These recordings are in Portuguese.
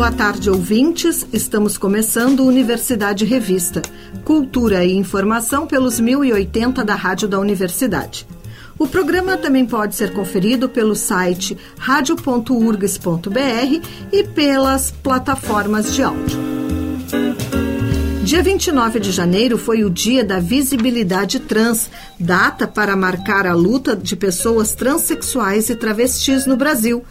Boa tarde, ouvintes. Estamos começando Universidade Revista. Cultura e informação pelos 1080 da Rádio da Universidade. O programa também pode ser conferido pelo site radio.urgs.br e pelas plataformas de áudio. Dia 29 de janeiro foi o Dia da Visibilidade Trans, data para marcar a luta de pessoas transexuais e travestis no Brasil.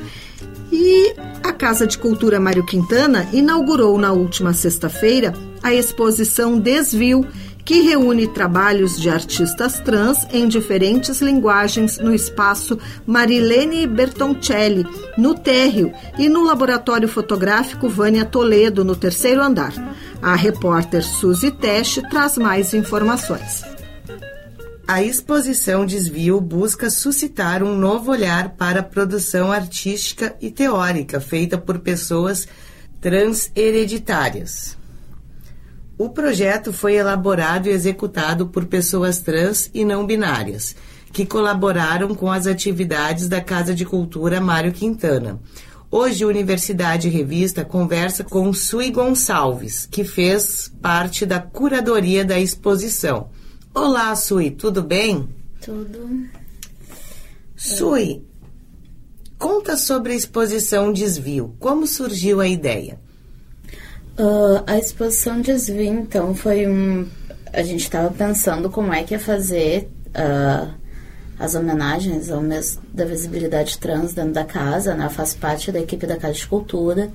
E a Casa de Cultura Mário Quintana inaugurou na última sexta-feira a exposição Desvio, que reúne trabalhos de artistas trans em diferentes linguagens no espaço Marilene Bertoncelli, no térreo, e no laboratório fotográfico Vânia Toledo, no terceiro andar. A repórter Suzy Teste traz mais informações. A exposição Desvio busca suscitar um novo olhar para a produção artística e teórica feita por pessoas transhereditárias. O projeto foi elaborado e executado por pessoas trans e não binárias, que colaboraram com as atividades da Casa de Cultura Mário Quintana. Hoje, a Universidade Revista conversa com Sui Gonçalves, que fez parte da curadoria da exposição. Olá, Sui, tudo bem? Tudo. Sui, conta sobre a exposição Desvio. Como surgiu a ideia? Uh, a exposição Desvio, então, foi um. A gente estava pensando como é que ia fazer uh, as homenagens ao mês da visibilidade trans dentro da casa, né? Faz parte da equipe da Casa de Cultura.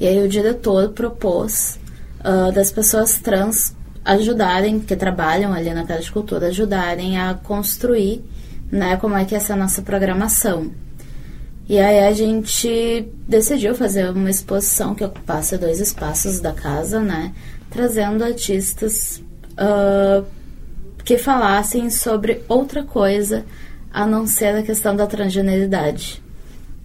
E aí o diretor propôs uh, das pessoas trans ajudarem, que trabalham ali na Casa de Cultura, ajudarem a construir, né, como é que é essa nossa programação. E aí a gente decidiu fazer uma exposição que ocupasse dois espaços da casa, né, trazendo artistas uh, que falassem sobre outra coisa a não ser a questão da transgeneridade.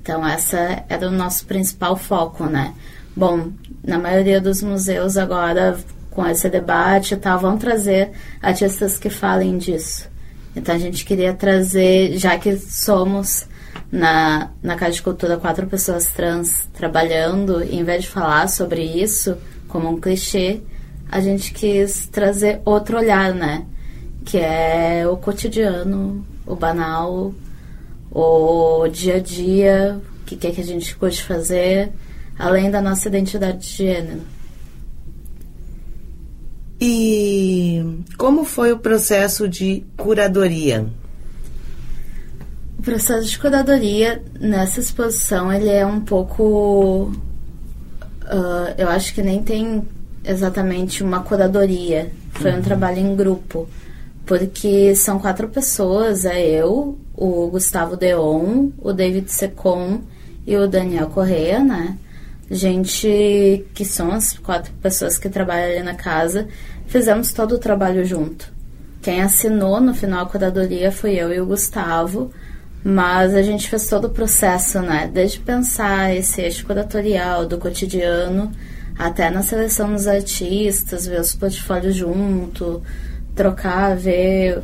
Então essa era o nosso principal foco, né? Bom, na maioria dos museus agora com esse debate e tal, vão trazer artistas que falem disso. Então a gente queria trazer, já que somos na, na Casa de Cultura quatro pessoas trans trabalhando, em vez de falar sobre isso como um clichê, a gente quis trazer outro olhar, né? Que é o cotidiano, o banal, o dia a dia, o que, que é que a gente curte fazer, além da nossa identidade de gênero. E como foi o processo de curadoria? O processo de curadoria nessa exposição ele é um pouco, uh, eu acho que nem tem exatamente uma curadoria. Foi uhum. um trabalho em grupo, porque são quatro pessoas, é eu, o Gustavo Deon, o David Secon e o Daniel Correa, né? Gente que são as quatro pessoas que trabalham ali na casa, fizemos todo o trabalho junto. Quem assinou no final a curadoria foi eu e o Gustavo, mas a gente fez todo o processo, né? Desde pensar esse eixo curatorial do cotidiano até na seleção dos artistas, ver os portfólios junto, trocar, ver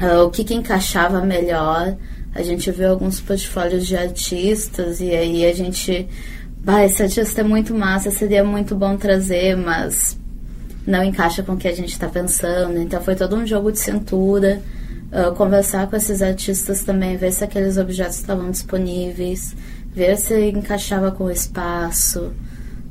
uh, o que, que encaixava melhor. A gente viu alguns portfólios de artistas e aí a gente. Bah, esse artista é muito massa, seria muito bom trazer, mas não encaixa com o que a gente está pensando. Então foi todo um jogo de cintura. Uh, conversar com esses artistas também, ver se aqueles objetos estavam disponíveis, ver se encaixava com o espaço.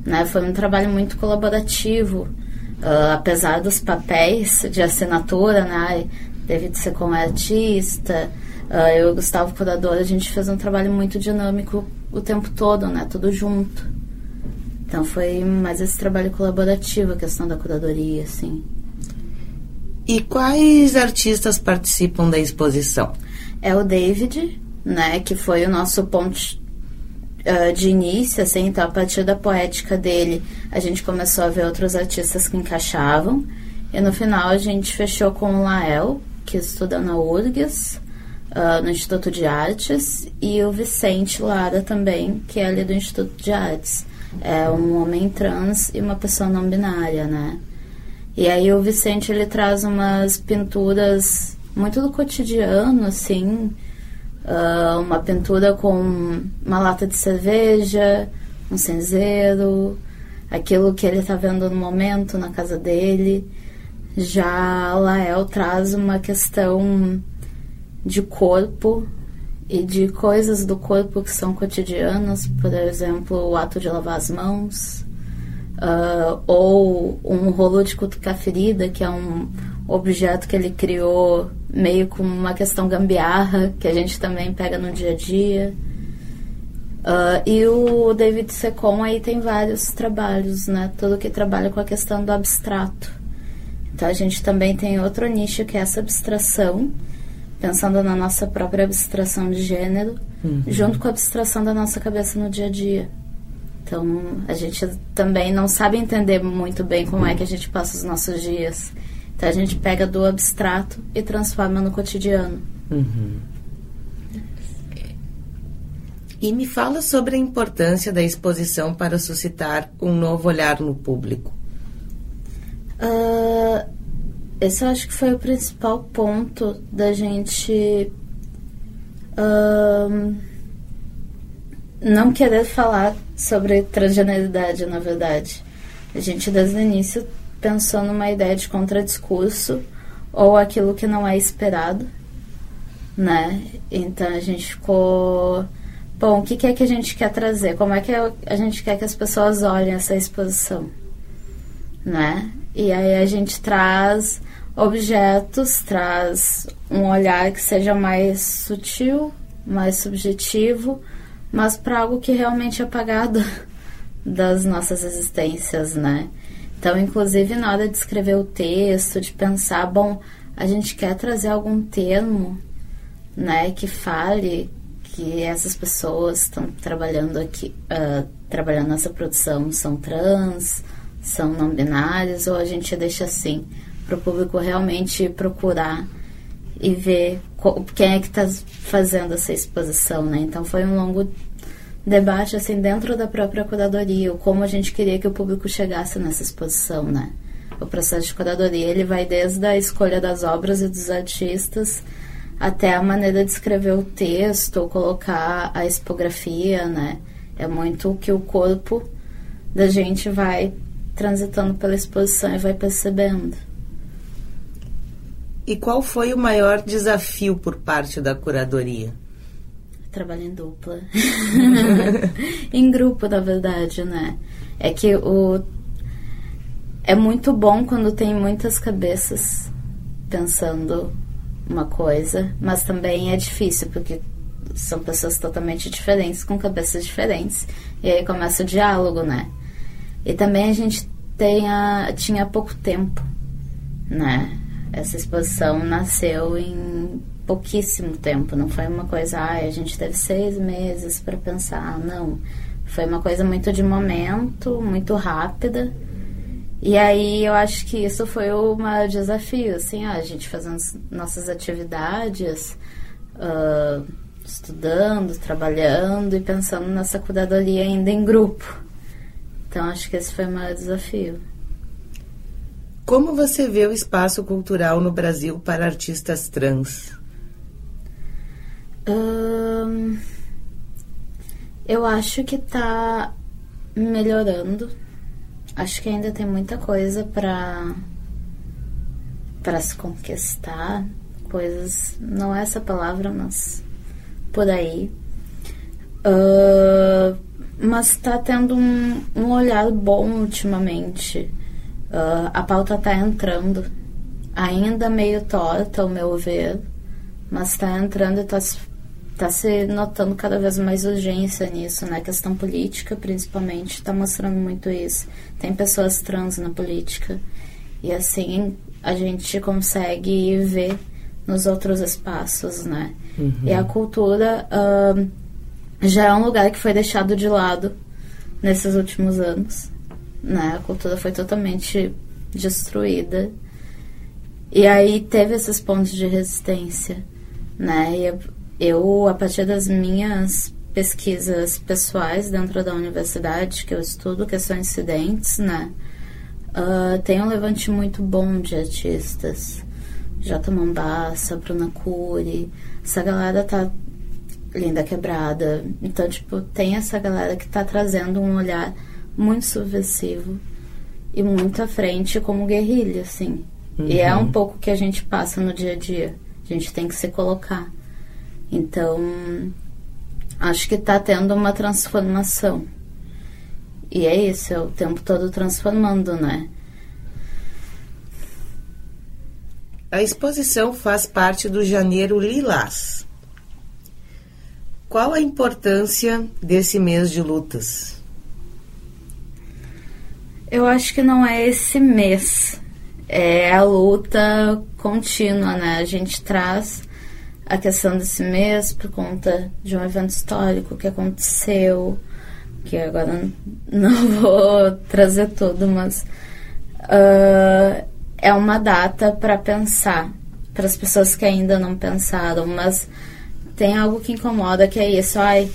Né? Foi um trabalho muito colaborativo, uh, apesar dos papéis de assinatura, né? David Secom é artista, uh, eu e o Gustavo Curador, a gente fez um trabalho muito dinâmico o tempo todo, né? Tudo junto. Então foi mais esse trabalho colaborativo, a questão da curadoria, assim. E quais artistas participam da exposição? É o David, né, que foi o nosso ponto uh, de início, assim, então a partir da poética dele, a gente começou a ver outros artistas que encaixavam. E no final a gente fechou com o Lael, que estuda na URGS, uh, no Instituto de Artes, e o Vicente Lara também, que é ali do Instituto de Artes. É um homem trans e uma pessoa não binária, né? E aí o Vicente ele traz umas pinturas muito do cotidiano, assim, uh, uma pintura com uma lata de cerveja, um cinzeiro, aquilo que ele está vendo no momento na casa dele. Já Lael traz uma questão de corpo e de coisas do corpo que são cotidianas, por exemplo, o ato de lavar as mãos, uh, ou um rolo de cutucar ferida, que é um objeto que ele criou meio com uma questão gambiarra, que a gente também pega no dia a dia. Uh, e o David Secon aí tem vários trabalhos, né? Tudo que trabalha com a questão do abstrato. Então a gente também tem outro nicho que é essa abstração, pensando na nossa própria abstração de gênero, uhum. junto com a abstração da nossa cabeça no dia a dia. Então a gente também não sabe entender muito bem como é que a gente passa os nossos dias. Então a gente pega do abstrato e transforma no cotidiano. Uhum. E me fala sobre a importância da exposição para suscitar um novo olhar no público. Uh, esse eu acho que foi o principal ponto da gente uh, não querer falar sobre transgeneridade, na verdade. A gente, desde o início, pensou numa ideia de contradiscurso ou aquilo que não é esperado, né? Então a gente ficou Bom, o que, é que a gente quer trazer? Como é que a gente quer que as pessoas olhem essa exposição? Né? E aí a gente traz objetos, traz um olhar que seja mais sutil, mais subjetivo, mas para algo que realmente é apagado das nossas existências, né? Então, inclusive, na hora de escrever o texto, de pensar, bom, a gente quer trazer algum termo, né, que fale que essas pessoas estão trabalhando aqui, uh, trabalhando nessa produção, são trans, são não binários, ou a gente deixa assim, para o público realmente procurar e ver quem é que está fazendo essa exposição, né? Então foi um longo debate assim dentro da própria curadoria, como a gente queria que o público chegasse nessa exposição, né? O processo de curadoria ele vai desde a escolha das obras e dos artistas até a maneira de escrever o texto colocar a expografia, né? É muito o que o corpo da gente vai transitando pela exposição e vai percebendo. E qual foi o maior desafio por parte da curadoria? Trabalho em dupla. em grupo, na verdade, né? É que o é muito bom quando tem muitas cabeças pensando uma coisa, mas também é difícil, porque são pessoas totalmente diferentes, com cabeças diferentes, e aí começa o diálogo, né? E também a gente tenha, tinha pouco tempo, né? Essa exposição nasceu em pouquíssimo tempo, não foi uma coisa, ah, a gente teve seis meses para pensar, não. Foi uma coisa muito de momento, muito rápida e aí eu acho que isso foi o maior desafio, assim, a gente fazendo nossas atividades, uh, estudando, trabalhando e pensando nessa curadoria ainda em grupo. Então acho que esse foi o maior desafio. Como você vê o espaço cultural no Brasil para artistas trans? eu acho que está melhorando acho que ainda tem muita coisa para para se conquistar, coisas, não é essa palavra, mas por aí. Uh, mas está tendo um, um, olhar bom ultimamente. Uh, a pauta está entrando, ainda meio torta, ao meu ver, mas está entrando e está está se notando cada vez mais urgência nisso, né? A questão política, principalmente, está mostrando muito isso. Tem pessoas trans na política. E assim a gente consegue ver nos outros espaços, né? Uhum. E a cultura uh, já é um lugar que foi deixado de lado nesses últimos anos, né? A cultura foi totalmente destruída. E aí teve esses pontos de resistência né? E eu, a partir das minhas pesquisas pessoais dentro da universidade, que eu estudo questões incidentes, né? Uh, tem um levante muito bom de artistas. J. Mombassa, Bruna Cury. Essa galera tá linda quebrada. Então, tipo, tem essa galera que tá trazendo um olhar muito subversivo e muito à frente como guerrilha, assim. Uhum. E é um pouco que a gente passa no dia a dia. A gente tem que se colocar. Então, acho que está tendo uma transformação. E é isso, é o tempo todo transformando, né? A exposição faz parte do Janeiro Lilás. Qual a importância desse mês de lutas? Eu acho que não é esse mês. É a luta contínua, né? A gente traz a questão desse mês por conta de um evento histórico que aconteceu, que agora não vou trazer tudo, mas uh, é uma data para pensar para as pessoas que ainda não pensaram, mas tem algo que incomoda que é isso, ai,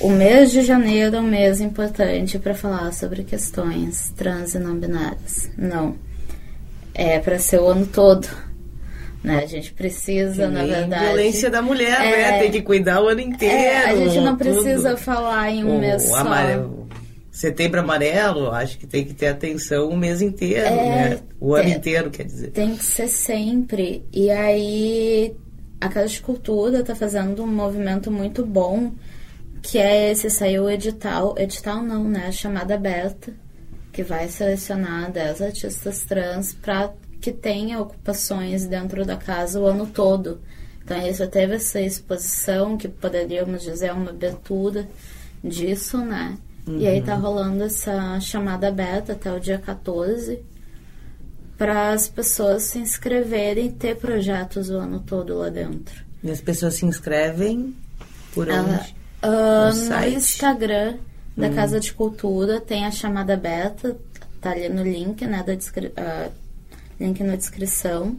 o mês de janeiro é um mês importante para falar sobre questões trans e não binárias. Não. É para ser o ano todo. Né? A gente precisa, na verdade. Violência da mulher, né? é, né? Tem que cuidar o ano inteiro. É, a gente não precisa tudo. falar em um o mês só. Amarelo. Setembro amarelo, acho que tem que ter atenção o mês inteiro, é, né? O ano inteiro, quer dizer. Tem que ser sempre. E aí, a Casa de Cultura está fazendo um movimento muito bom que é esse, saiu o edital, edital não, né, a chamada aberta, que vai selecionar 10 artistas trans para que tenha ocupações dentro da casa o ano todo. Então, isso teve essa exposição, que poderíamos dizer uma abertura disso, né? Uhum. E aí tá uhum. rolando essa chamada aberta até o dia 14 para as pessoas se inscreverem e ter projetos o ano todo lá dentro. E as pessoas se inscrevem por onde? Uh, no, Instagram da hum. Casa de Cultura tem a chamada beta, tá ali no link, né, da uh, link na descrição.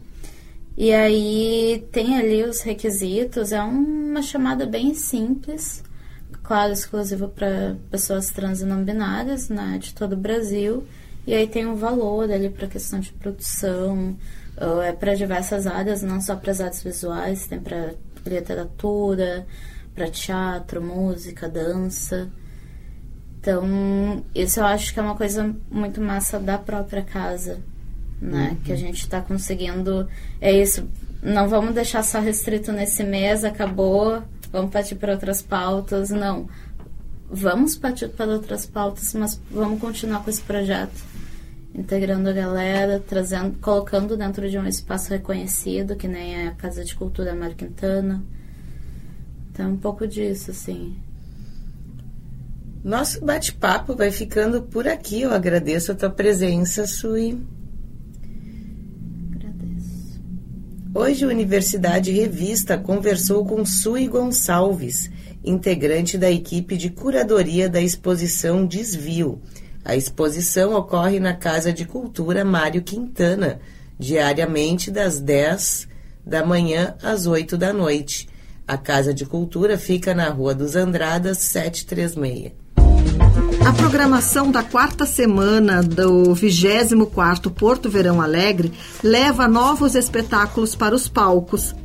E aí tem ali os requisitos, é uma chamada bem simples, claro, exclusiva para pessoas trans e não binárias, né, de todo o Brasil. E aí tem um valor ali para questão de produção, é para diversas áreas, não só para as artes visuais, tem para literatura, para teatro, música, dança. Então, isso eu acho que é uma coisa muito massa da própria casa, né? Uhum. Que a gente está conseguindo. É isso. Não vamos deixar só restrito nesse mês, acabou, vamos partir para outras pautas. Não. Vamos partir para outras pautas, mas vamos continuar com esse projeto. Integrando a galera, trazendo, colocando dentro de um espaço reconhecido, que nem a Casa de Cultura Mar Quintana então, um pouco disso, assim. Nosso bate-papo vai ficando por aqui. Eu agradeço a tua presença, Sui. Agradeço. Hoje, a Universidade Revista conversou com Sui Gonçalves, integrante da equipe de curadoria da exposição Desvio. A exposição ocorre na Casa de Cultura Mário Quintana, diariamente das 10 da manhã às 8 da noite. A Casa de Cultura fica na Rua dos Andradas, 736. A programação da quarta semana do 24º Porto Verão Alegre leva novos espetáculos para os palcos.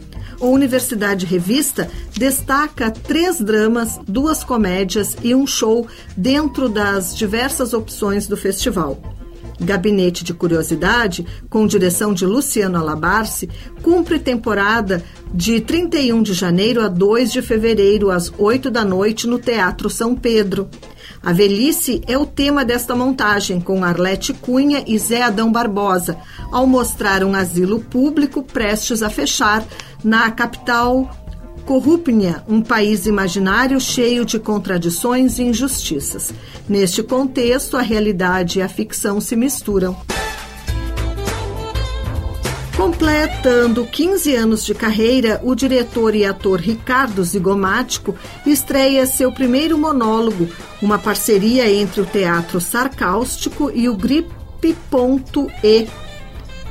A Universidade Revista destaca três dramas, duas comédias e um show dentro das diversas opções do festival. Gabinete de Curiosidade, com direção de Luciano Alabarce, cumpre temporada de 31 de janeiro a 2 de fevereiro, às 8 da noite, no Teatro São Pedro. A velhice é o tema desta montagem, com Arlete Cunha e Zé Adão Barbosa, ao mostrar um asilo público prestes a fechar na capital Corrupnia, um país imaginário cheio de contradições e injustiças. Neste contexto, a realidade e a ficção se misturam. Completando 15 anos de carreira, o diretor e ator Ricardo Zigomático estreia seu primeiro monólogo, uma parceria entre o Teatro Sarcáustico e o Grip.e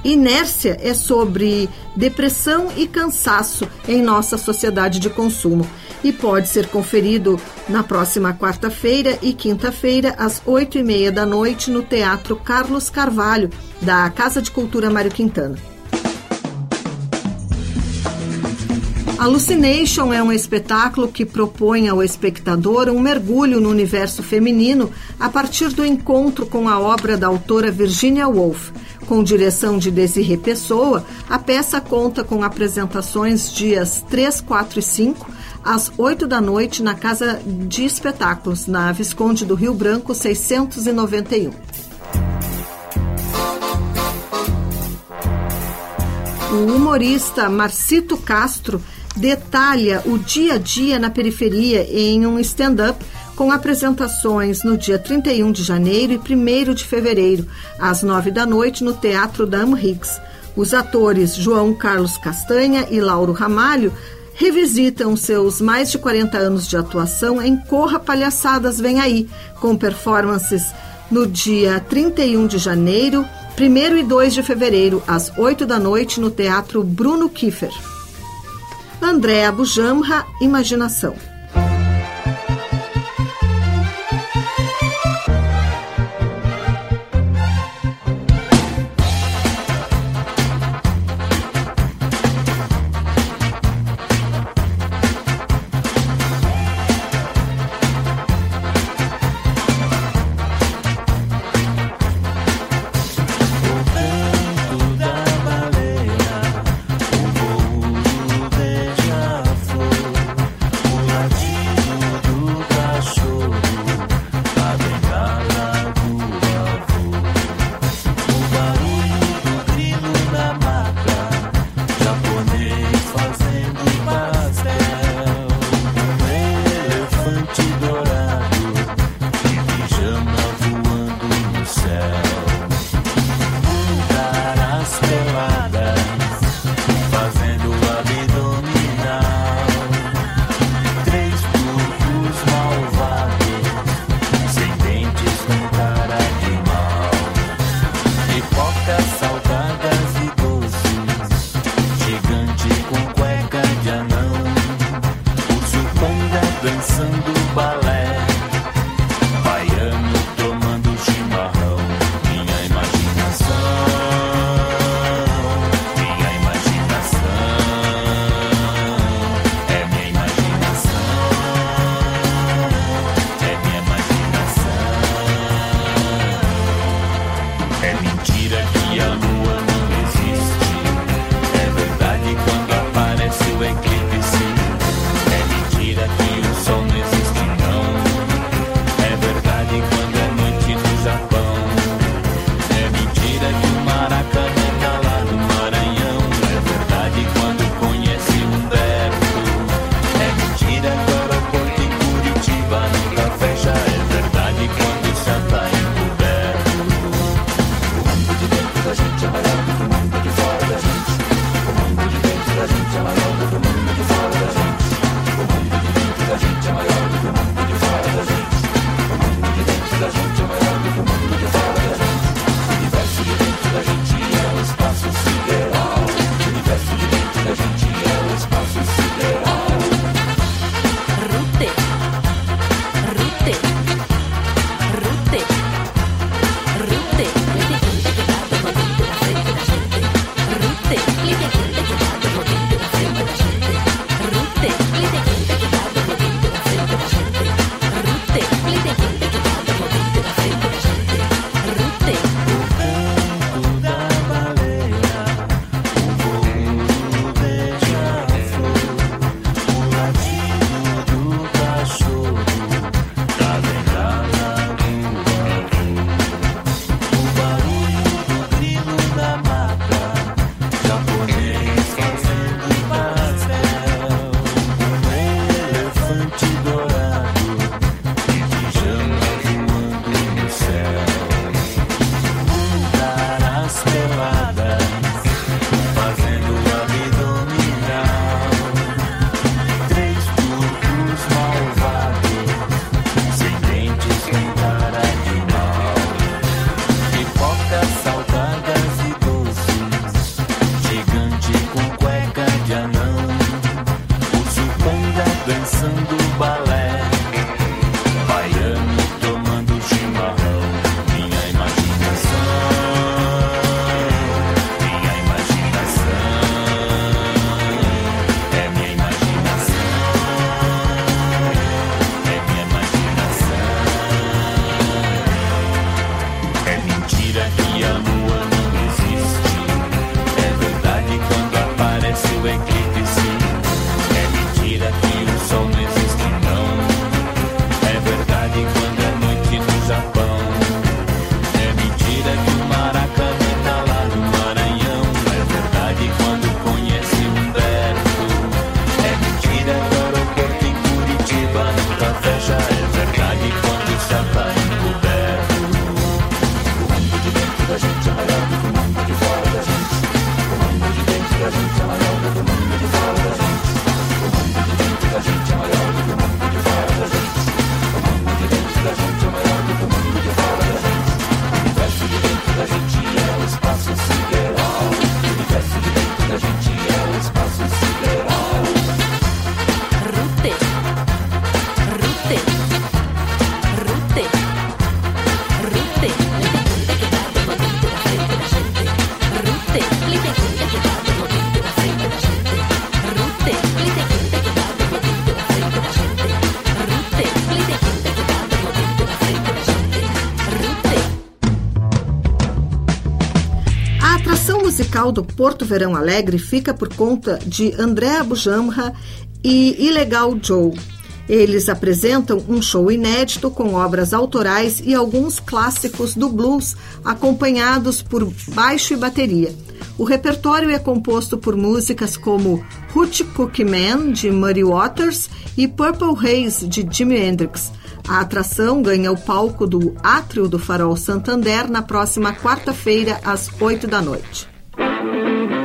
Inércia é sobre depressão e cansaço em nossa sociedade de consumo e pode ser conferido na próxima quarta-feira e quinta-feira, às oito e meia da noite, no Teatro Carlos Carvalho, da Casa de Cultura Mário Quintana. Hallucination é um espetáculo que propõe ao espectador um mergulho no universo feminino a partir do encontro com a obra da autora Virginia Woolf. Com direção de Desirê Pessoa, a peça conta com apresentações dias 3, 4 e 5, às 8 da noite, na Casa de Espetáculos, na Visconde do Rio Branco, 691. O humorista Marcito Castro detalha o dia a dia na periferia em um stand-up com apresentações no dia 31 de janeiro e 1 de fevereiro, às 9 da noite, no Teatro Dam Higgs. Os atores João Carlos Castanha e Lauro Ramalho revisitam seus mais de 40 anos de atuação em Corra Palhaçadas Vem Aí, com performances no dia 31 de janeiro, 1 e 2 de fevereiro, às 8 da noite, no Teatro Bruno Kiefer. Andréa Bujamra, Imaginação. Do Porto Verão Alegre fica por conta de André Abujamra e Ilegal Joe. Eles apresentam um show inédito com obras autorais e alguns clássicos do blues, acompanhados por baixo e bateria. O repertório é composto por músicas como Hoochie Cookie Man, de Muddy Waters, e Purple Haze, de Jimi Hendrix. A atração ganha o palco do Átrio do Farol Santander na próxima quarta-feira, às 8 da noite. Thank you.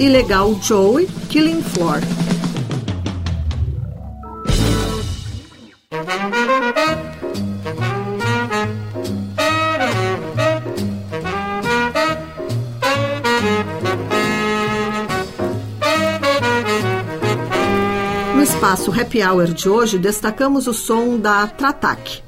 Ilegal Joey, Killing Floor. No espaço Happy Hour de hoje, destacamos o som da Tratac,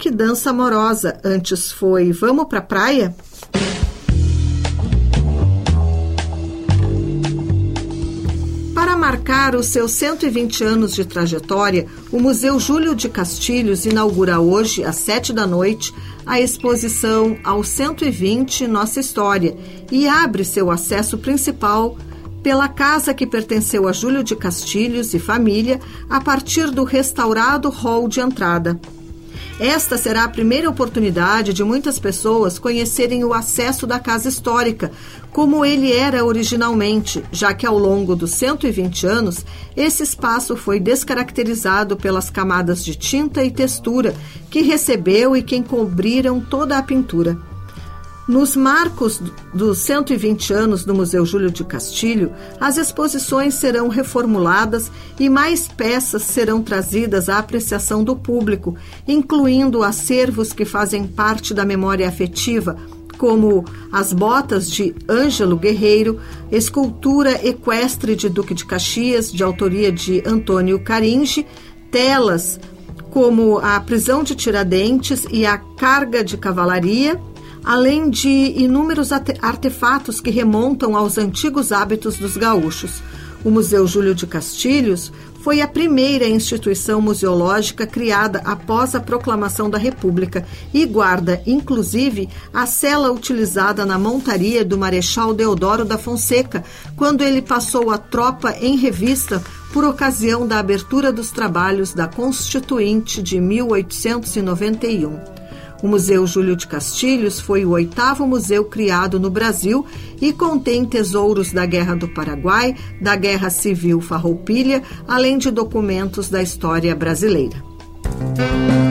contra-ataque, dança amorosa. Antes foi Vamos pra praia? Para marcar os seus 120 anos de trajetória, o Museu Júlio de Castilhos inaugura hoje, às 7 da noite, a exposição Ao 120 Nossa História e abre seu acesso principal pela casa que pertenceu a Júlio de Castilhos e família a partir do restaurado hall de entrada. Esta será a primeira oportunidade de muitas pessoas conhecerem o acesso da casa histórica, como ele era originalmente, já que ao longo dos 120 anos, esse espaço foi descaracterizado pelas camadas de tinta e textura que recebeu e que encobriram toda a pintura. Nos marcos dos 120 anos do Museu Júlio de Castilho, as exposições serão reformuladas e mais peças serão trazidas à apreciação do público, incluindo acervos que fazem parte da memória afetiva, como as botas de Ângelo Guerreiro, escultura equestre de Duque de Caxias, de autoria de Antônio Caringe, telas como a prisão de Tiradentes e a carga de cavalaria, além de inúmeros artefatos que remontam aos antigos hábitos dos gaúchos. O Museu Júlio de Castilhos foi a primeira instituição museológica criada após a proclamação da República e guarda, inclusive, a cela utilizada na montaria do Marechal Deodoro da Fonseca, quando ele passou a tropa em revista por ocasião da abertura dos trabalhos da Constituinte de 1891. O Museu Júlio de Castilhos foi o oitavo museu criado no Brasil e contém tesouros da Guerra do Paraguai, da Guerra Civil Farroupilha, além de documentos da história brasileira. Tratak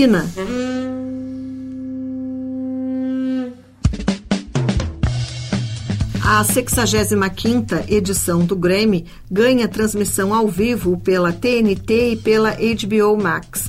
Pina. A 65ª edição do Grammy ganha transmissão ao vivo pela TNT e pela HBO Max.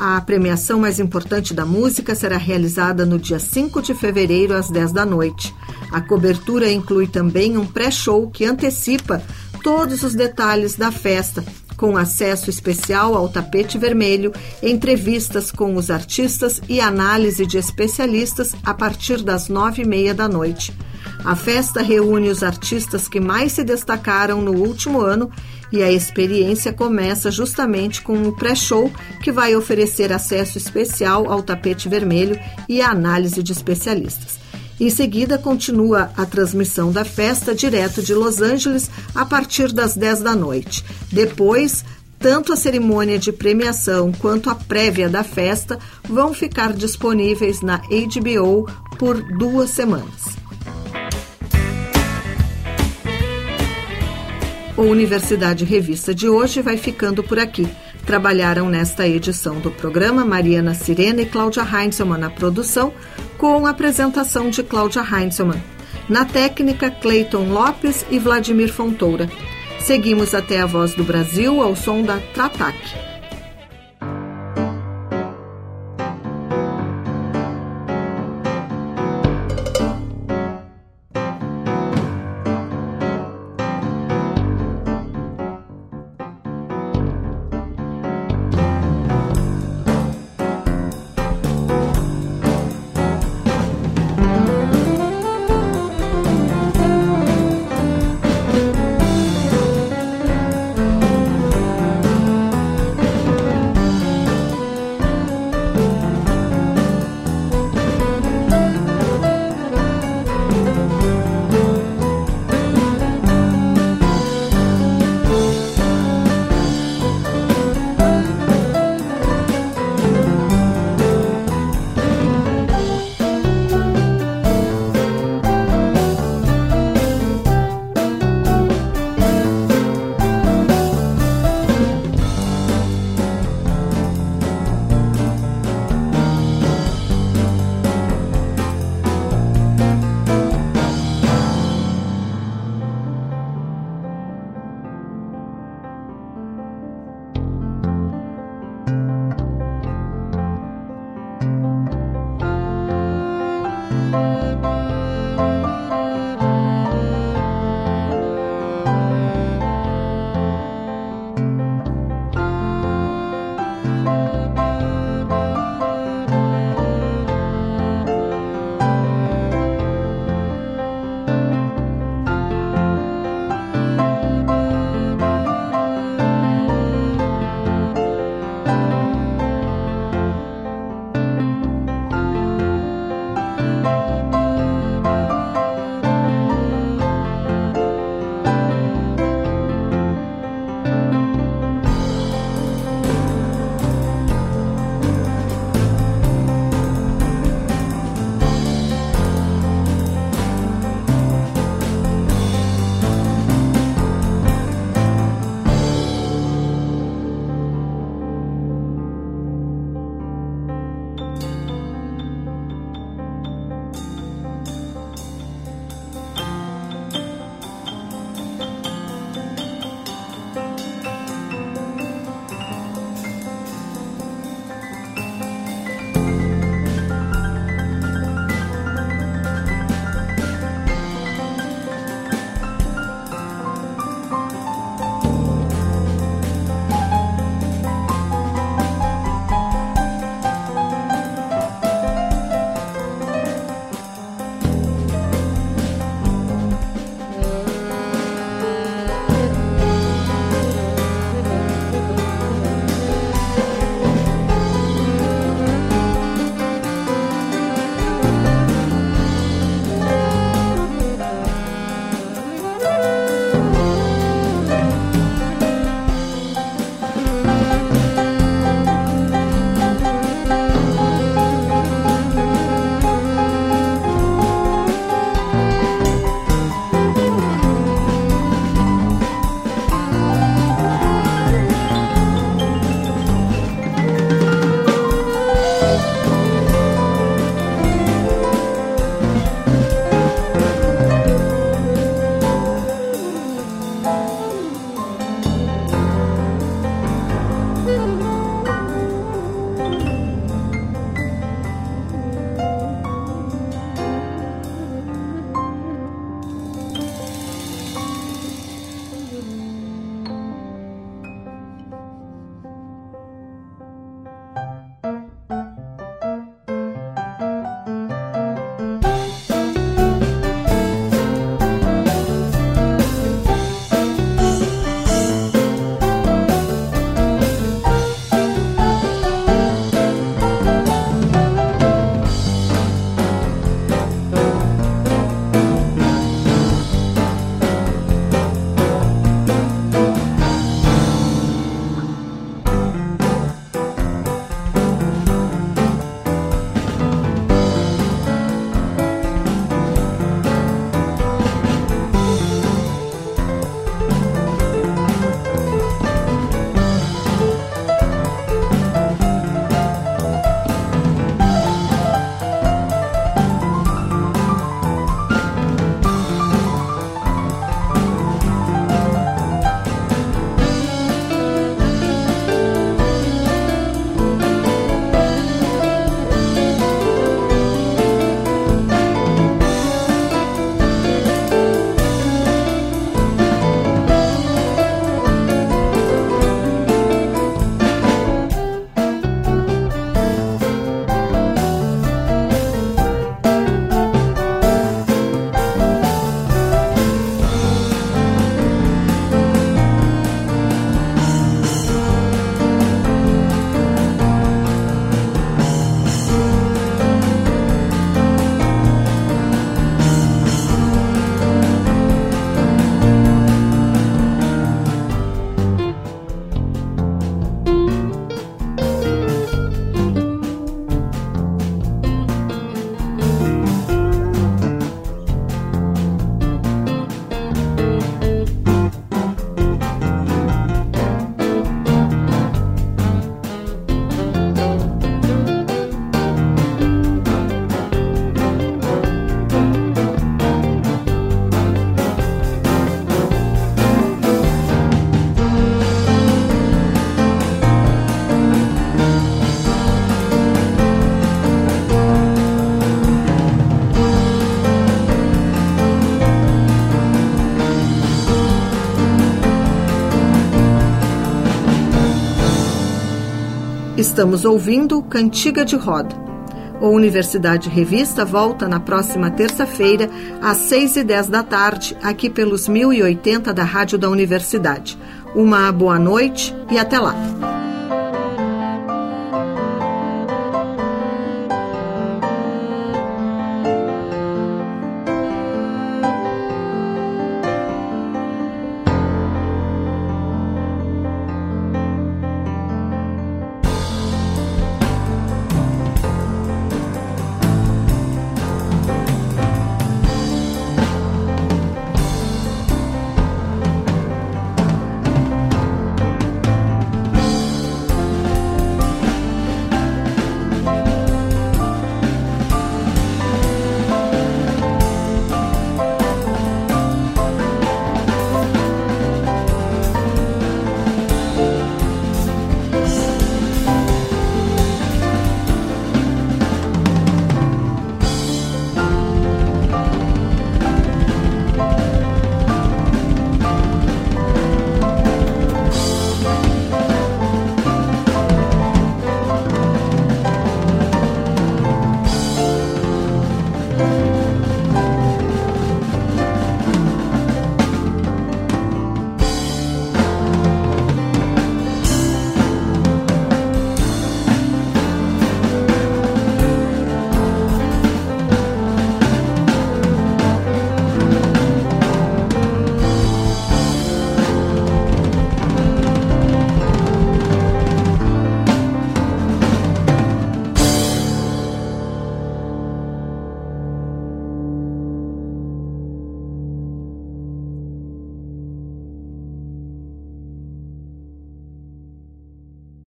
A premiação mais importante da música será realizada no dia 5 de fevereiro, às 10 da noite. A cobertura inclui também um pré-show que antecipa todos os detalhes da festa, com acesso especial ao tapete vermelho, entrevistas com os artistas e análise de especialistas a partir das nove e meia da noite. A festa reúne os artistas que mais se destacaram no último ano e a experiência começa justamente com o pré-show que vai oferecer acesso especial ao tapete vermelho e a análise de especialistas. Em seguida, continua a transmissão da festa direto de Los Angeles a partir das 10 da noite. Depois, tanto a cerimônia de premiação quanto a prévia da festa vão ficar disponíveis na HBO por duas semanas. O Universidade Revista de hoje vai ficando por aqui. Trabalharam nesta edição do programa Mariana Sirena e Cláudia Heinzelmann na produção, com a apresentação de Cláudia Heinzelmann. Na técnica, Cleiton Lopes e Vladimir Fontoura. Seguimos até a Voz do Brasil ao som da Tratac. Estamos ouvindo Cantiga de Roda. O Universidade Revista volta na próxima terça-feira, às 6 e 10 da tarde, aqui pelos 1080 da Rádio da Universidade. Uma boa noite e até lá!